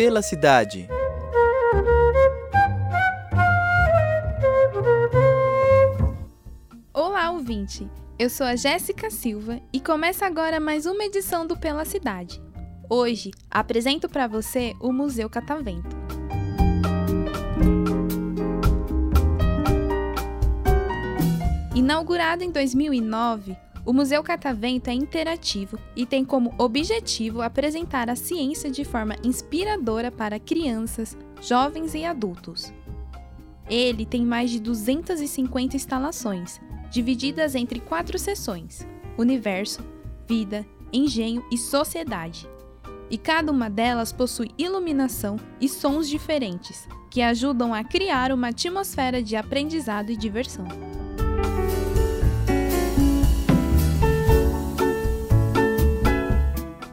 Pela cidade. Olá, ouvinte! Eu sou a Jéssica Silva e começa agora mais uma edição do Pela Cidade. Hoje, apresento para você o Museu Catavento. Inaugurado em 2009, o Museu Catavento é interativo e tem como objetivo apresentar a ciência de forma inspiradora para crianças, jovens e adultos. Ele tem mais de 250 instalações, divididas entre quatro seções: Universo, Vida, Engenho e Sociedade. E cada uma delas possui iluminação e sons diferentes, que ajudam a criar uma atmosfera de aprendizado e diversão.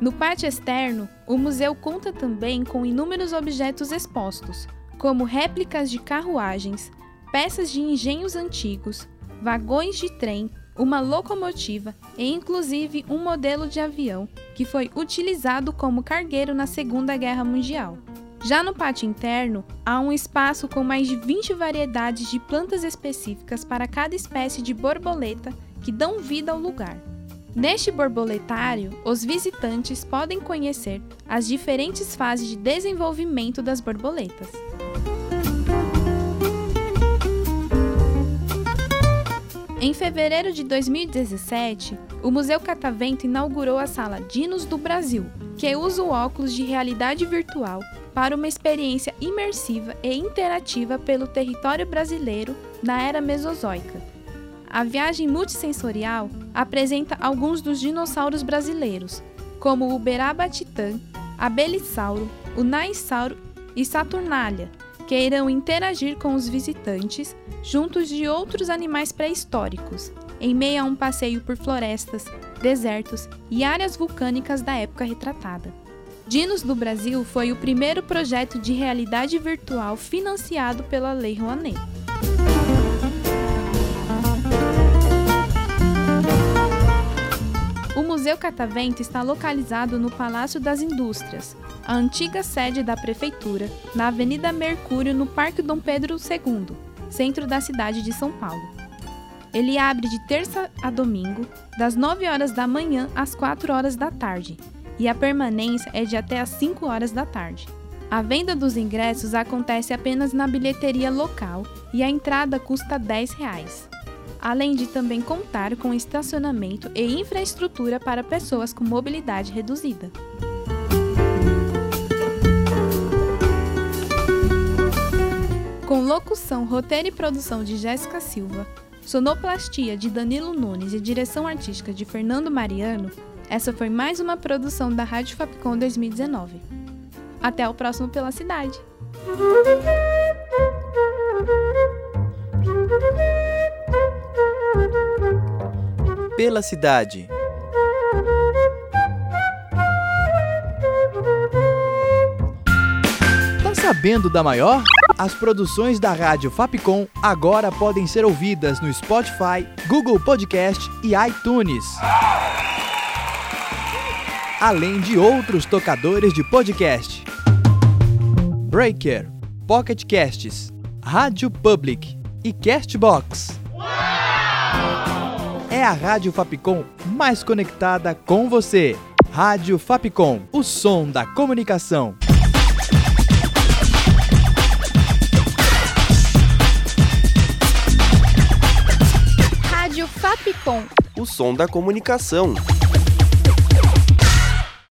No pátio externo, o museu conta também com inúmeros objetos expostos, como réplicas de carruagens, peças de engenhos antigos, vagões de trem, uma locomotiva e inclusive um modelo de avião que foi utilizado como cargueiro na Segunda Guerra Mundial. Já no pátio interno, há um espaço com mais de 20 variedades de plantas específicas para cada espécie de borboleta que dão vida ao lugar. Neste borboletário, os visitantes podem conhecer as diferentes fases de desenvolvimento das borboletas. Em fevereiro de 2017, o Museu Catavento inaugurou a sala Dinos do Brasil, que usa o óculos de realidade virtual para uma experiência imersiva e interativa pelo território brasileiro na era Mesozoica. A viagem multissensorial apresenta alguns dos dinossauros brasileiros, como o Berabatitã, a Belissauro, o Naissauro e Saturnália, que irão interagir com os visitantes juntos de outros animais pré-históricos, em meio a um passeio por florestas, desertos e áreas vulcânicas da época retratada. Dinos do Brasil foi o primeiro projeto de realidade virtual financiado pela Lei Rouanet. Museu Catavento está localizado no Palácio das Indústrias, a antiga sede da prefeitura, na Avenida Mercúrio, no Parque Dom Pedro II, centro da cidade de São Paulo. Ele abre de terça a domingo, das 9 horas da manhã às 4 horas da tarde, e a permanência é de até às 5 horas da tarde. A venda dos ingressos acontece apenas na bilheteria local e a entrada custa 10 reais além de também contar com estacionamento e infraestrutura para pessoas com mobilidade reduzida. Com locução, roteiro e produção de Jéssica Silva, sonoplastia de Danilo Nunes e direção artística de Fernando Mariano, essa foi mais uma produção da Rádio Fapcom 2019. Até o próximo Pela Cidade! Pela cidade. Tá sabendo da maior? As produções da Rádio Fapcom agora podem ser ouvidas no Spotify, Google Podcast e iTunes. Além de outros tocadores de podcast. Breaker, Pocket Casts, Rádio Public e Castbox. É a Rádio Fapcom mais conectada com você. Rádio Fapcom, o som da comunicação. Rádio Fapcom, O som da comunicação.